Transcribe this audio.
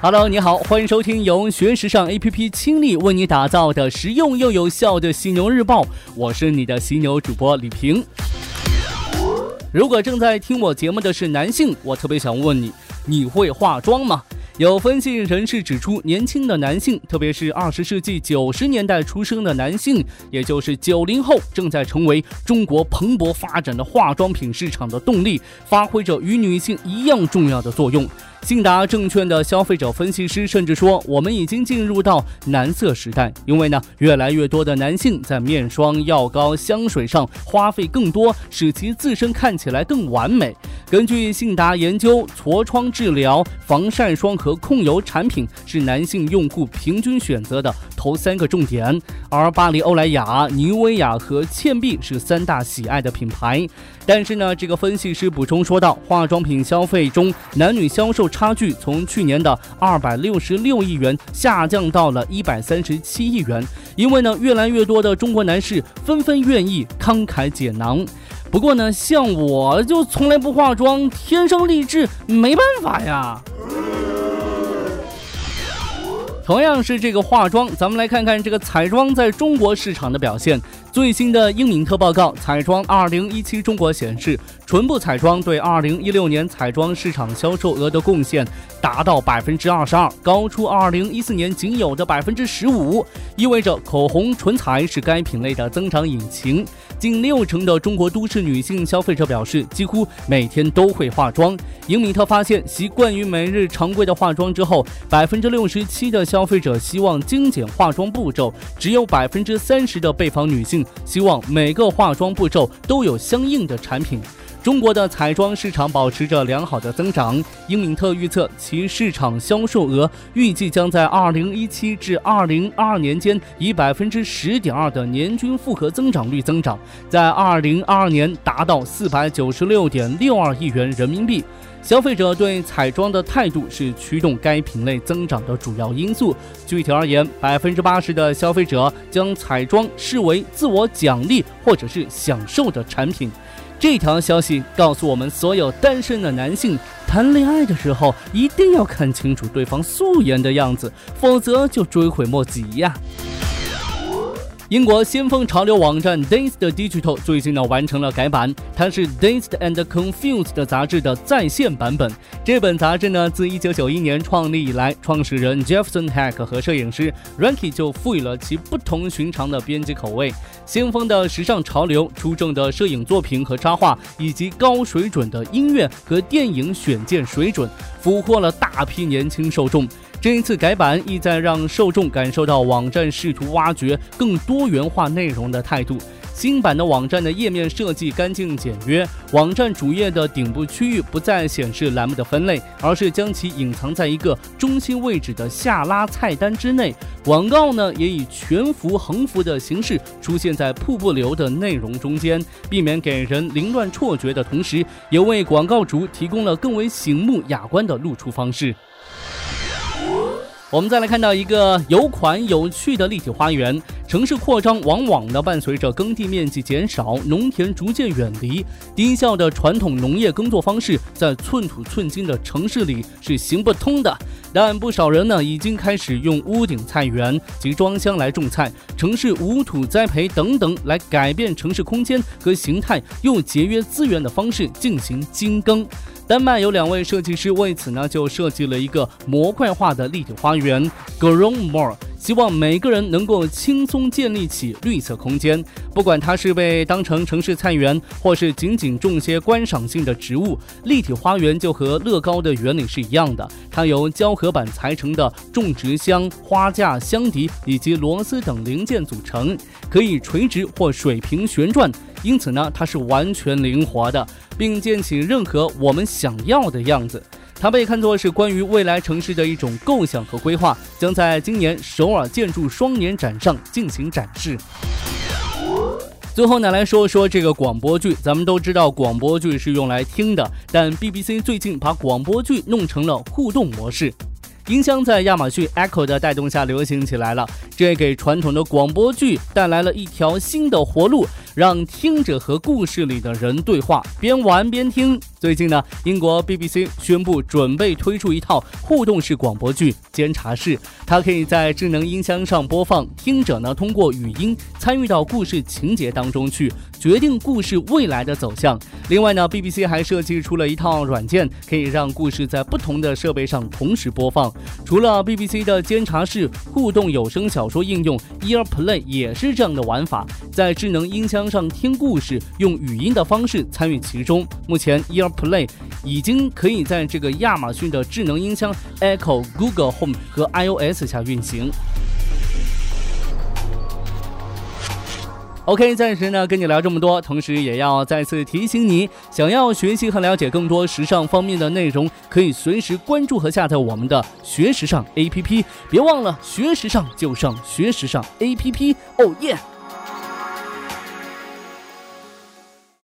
Hello，你好，欢迎收听由学时尚 APP 倾力为你打造的实用又有效的犀牛日报，我是你的犀牛主播李平。如果正在听我节目的是男性，我特别想问你，你会化妆吗？有分析人士指出，年轻的男性，特别是二十世纪九十年代出生的男性，也就是九零后，正在成为中国蓬勃发展的化妆品市场的动力，发挥着与女性一样重要的作用。信达证券的消费者分析师甚至说，我们已经进入到男色时代，因为呢，越来越多的男性在面霜、药膏、香水上花费更多，使其自身看起来更完美。根据信达研究，痤疮治疗、防晒霜和控油产品是男性用户平均选择的头三个重点，而巴黎欧莱雅、妮维雅和倩碧是三大喜爱的品牌。但是呢，这个分析师补充说道，化妆品消费中男女销售差距从去年的二百六十六亿元下降到了一百三十七亿元，因为呢，越来越多的中国男士纷纷愿意慷慨解囊。不过呢，像我就从来不化妆，天生丽质，没办法呀。同样是这个化妆，咱们来看看这个彩妆在中国市场的表现。最新的英敏特报告，彩妆2017中国显示，唇部彩妆对2016年彩妆市场销售额的贡献达到百分之二十二，高出2014年仅有的百分之十五，意味着口红、唇彩是该品类的增长引擎。近六成的中国都市女性消费者表示，几乎每天都会化妆。英米特发现，习惯于每日常规的化妆之后，百分之六十七的消费者希望精简化妆步骤，只有百分之三十的被访女性希望每个化妆步骤都有相应的产品。中国的彩妆市场保持着良好的增长，英敏特预测其市场销售额预计将在二零一七至二零二二年间以百分之十点二的年均复合增长率增长，在二零二二年达到四百九十六点六二亿元人民币。消费者对彩妆的态度是驱动该品类增长的主要因素。具体而言，百分之八十的消费者将彩妆视为自我奖励或者是享受的产品。这条消息告诉我们，所有单身的男性谈恋爱的时候一定要看清楚对方素颜的样子，否则就追悔莫及呀。英国先锋潮流网站 Dazed Digital 最近呢完成了改版，它是 Dazed and Confused 的杂志的在线版本。这本杂志呢自1991年创立以来，创始人 Jefferson Hack 和摄影师 Ranky 就赋予了其不同寻常的编辑口味，先锋的时尚潮流、出众的摄影作品和插画，以及高水准的音乐和电影选件水准，俘获了大批年轻受众。这一次改版意在让受众感受到网站试图挖掘更多元化内容的态度。新版的网站的页面设计干净简约，网站主页的顶部区域不再显示栏目的分类，而是将其隐藏在一个中心位置的下拉菜单之内。广告呢也以全幅、横幅的形式出现在瀑布流的内容中间，避免给人凌乱错觉的同时，也为广告主提供了更为醒目雅观的露出方式。我们再来看到一个有款有趣的立体花园。城市扩张往往呢伴随着耕地面积减少，农田逐渐远离，低效的传统农业耕作方式在寸土寸金的城市里是行不通的。但不少人呢已经开始用屋顶菜园及装箱来种菜，城市无土栽培等等来改变城市空间和形态，用节约资源的方式进行精耕。丹麦有两位设计师为此呢，就设计了一个模块化的立体花园 g r o w More，希望每个人能够轻松建立起绿色空间。不管它是被当成城市菜园，或是仅仅种些观赏性的植物，立体花园就和乐高的原理是一样的。它由胶合板裁成的种植箱、花架、箱底以及螺丝等零件组成，可以垂直或水平旋转，因此呢，它是完全灵活的。并建起任何我们想要的样子，它被看作是关于未来城市的一种构想和规划，将在今年首尔建筑双年展上进行展示。最后呢，来说说这个广播剧。咱们都知道广播剧是用来听的，但 BBC 最近把广播剧弄成了互动模式。音箱在亚马逊 Echo 的带动下流行起来了，这也给传统的广播剧带来了一条新的活路，让听者和故事里的人对话，边玩边听，最近呢，英国 BBC 宣布准备推出一套互动式广播剧《监察室》，它可以在智能音箱上播放，听者呢通过语音参与到故事情节当中去，决定故事未来的走向。另外呢，BBC 还设计出了一套软件，可以让故事在不同的设备上同时播放。除了 BBC 的《监察室》互动有声小说应用 EarPlay 也是这样的玩法，在智能音箱上听故事，用语音的方式参与其中。目前 Ear Play 已经可以在这个亚马逊的智能音箱 Echo、Google Home 和 iOS 下运行。OK，暂时呢跟你聊这么多，同时也要再次提醒你，想要学习和了解更多时尚方面的内容，可以随时关注和下载我们的学时尚 APP。别忘了，学时尚就上学时尚 APP。哦耶！